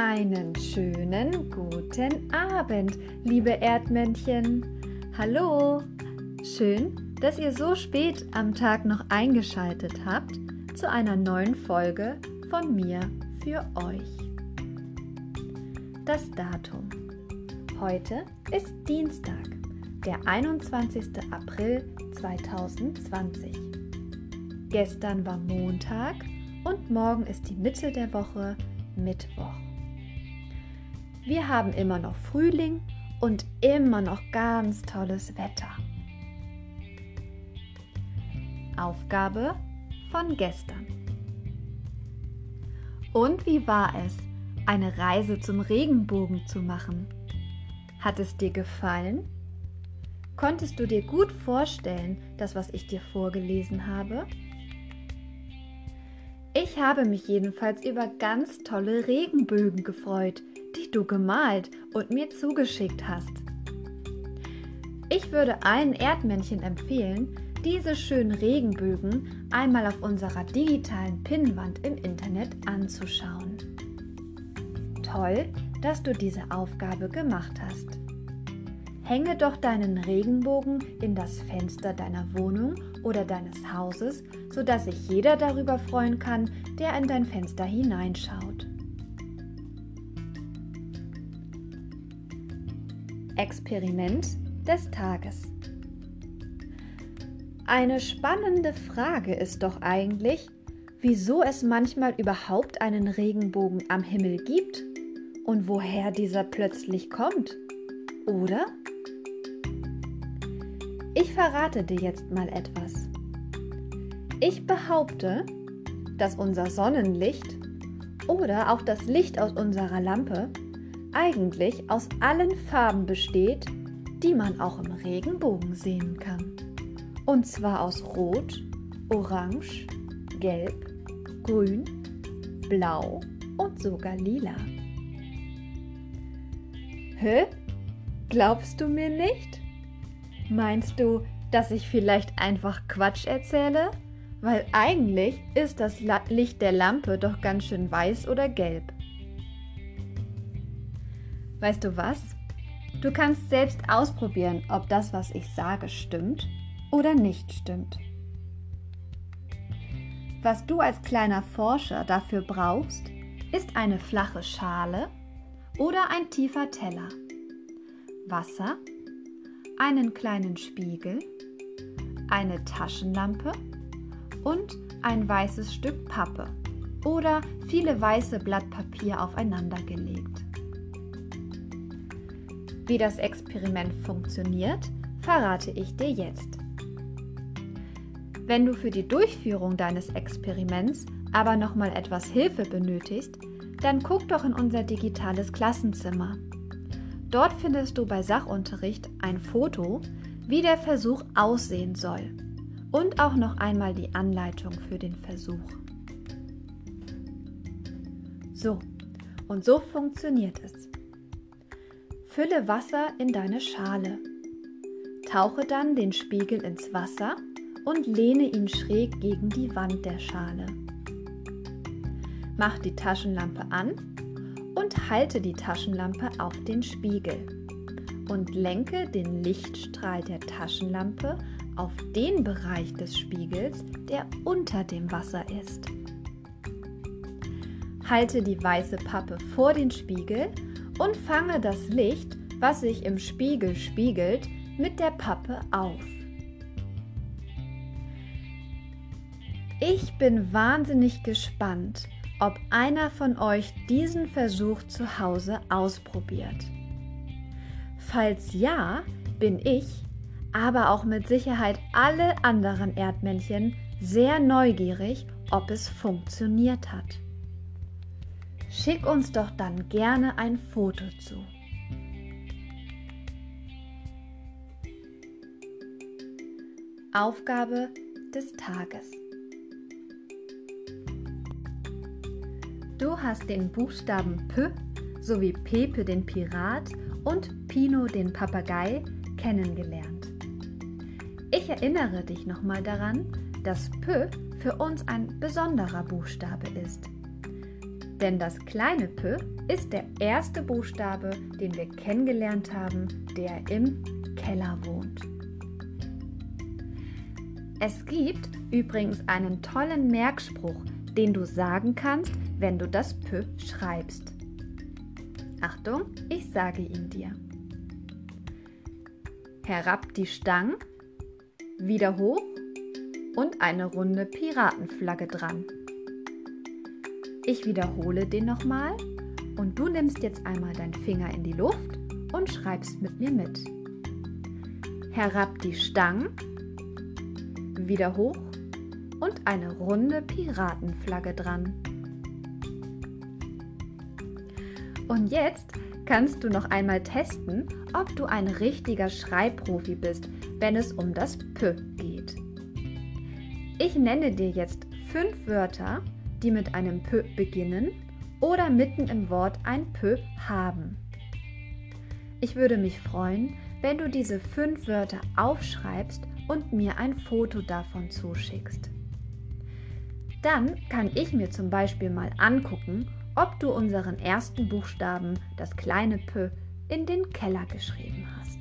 Einen schönen guten Abend, liebe Erdmännchen. Hallo. Schön, dass ihr so spät am Tag noch eingeschaltet habt zu einer neuen Folge von mir für euch. Das Datum. Heute ist Dienstag, der 21. April 2020. Gestern war Montag und morgen ist die Mitte der Woche Mittwoch. Wir haben immer noch Frühling und immer noch ganz tolles Wetter. Aufgabe von gestern. Und wie war es, eine Reise zum Regenbogen zu machen? Hat es dir gefallen? Konntest du dir gut vorstellen, das, was ich dir vorgelesen habe? Ich habe mich jedenfalls über ganz tolle Regenbögen gefreut, die du gemalt und mir zugeschickt hast. Ich würde allen Erdmännchen empfehlen, diese schönen Regenbögen einmal auf unserer digitalen Pinnwand im Internet anzuschauen. Toll, dass du diese Aufgabe gemacht hast. Hänge doch deinen Regenbogen in das Fenster deiner Wohnung oder deines Hauses, sodass sich jeder darüber freuen kann, der in dein Fenster hineinschaut. Experiment des Tages. Eine spannende Frage ist doch eigentlich, wieso es manchmal überhaupt einen Regenbogen am Himmel gibt und woher dieser plötzlich kommt, oder? Ich verrate dir jetzt mal etwas. Ich behaupte, dass unser Sonnenlicht oder auch das Licht aus unserer Lampe eigentlich aus allen Farben besteht, die man auch im Regenbogen sehen kann. Und zwar aus Rot, Orange, Gelb, Grün, Blau und sogar Lila. Hä? Glaubst du mir nicht? Meinst du, dass ich vielleicht einfach Quatsch erzähle? Weil eigentlich ist das Licht der Lampe doch ganz schön weiß oder gelb. Weißt du was? Du kannst selbst ausprobieren, ob das, was ich sage, stimmt oder nicht stimmt. Was du als kleiner Forscher dafür brauchst, ist eine flache Schale oder ein tiefer Teller, Wasser einen kleinen Spiegel, eine Taschenlampe und ein weißes Stück Pappe oder viele weiße Blatt Papier aufeinander gelegt. Wie das Experiment funktioniert, verrate ich dir jetzt. Wenn du für die Durchführung deines Experiments aber noch mal etwas Hilfe benötigst, dann guck doch in unser digitales Klassenzimmer. Dort findest du bei Sachunterricht ein Foto, wie der Versuch aussehen soll und auch noch einmal die Anleitung für den Versuch. So, und so funktioniert es. Fülle Wasser in deine Schale. Tauche dann den Spiegel ins Wasser und lehne ihn schräg gegen die Wand der Schale. Mach die Taschenlampe an und halte die Taschenlampe auf den Spiegel und lenke den Lichtstrahl der Taschenlampe auf den Bereich des Spiegels, der unter dem Wasser ist. Halte die weiße Pappe vor den Spiegel und fange das Licht, was sich im Spiegel spiegelt, mit der Pappe auf. Ich bin wahnsinnig gespannt, ob einer von euch diesen Versuch zu Hause ausprobiert. Falls ja, bin ich, aber auch mit Sicherheit alle anderen Erdmännchen sehr neugierig, ob es funktioniert hat. Schick uns doch dann gerne ein Foto zu. Aufgabe des Tages. Du hast den Buchstaben P sowie Pepe den Pirat und Pino den Papagei kennengelernt. Ich erinnere dich nochmal daran, dass P für uns ein besonderer Buchstabe ist. Denn das kleine P ist der erste Buchstabe, den wir kennengelernt haben, der im Keller wohnt. Es gibt übrigens einen tollen Merkspruch, den du sagen kannst, wenn du das P schreibst. Achtung, ich sage ihn dir. Herab die Stang, wieder hoch und eine runde Piratenflagge dran. Ich wiederhole den nochmal und du nimmst jetzt einmal deinen Finger in die Luft und schreibst mit mir mit. Herab die Stang, wieder hoch und eine runde Piratenflagge dran. Und jetzt kannst du noch einmal testen, ob du ein richtiger Schreibprofi bist, wenn es um das P geht. Ich nenne dir jetzt fünf Wörter, die mit einem P beginnen oder mitten im Wort ein P haben. Ich würde mich freuen, wenn du diese fünf Wörter aufschreibst und mir ein Foto davon zuschickst. Dann kann ich mir zum Beispiel mal angucken, ob du unseren ersten Buchstaben, das kleine P, in den Keller geschrieben hast.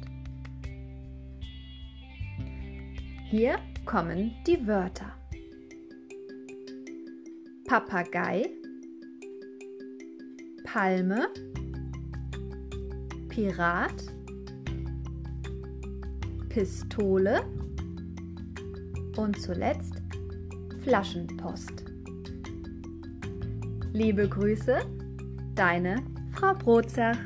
Hier kommen die Wörter. Papagei, Palme, Pirat, Pistole und zuletzt Flaschenpost. Liebe Grüße, deine Frau Brotzach.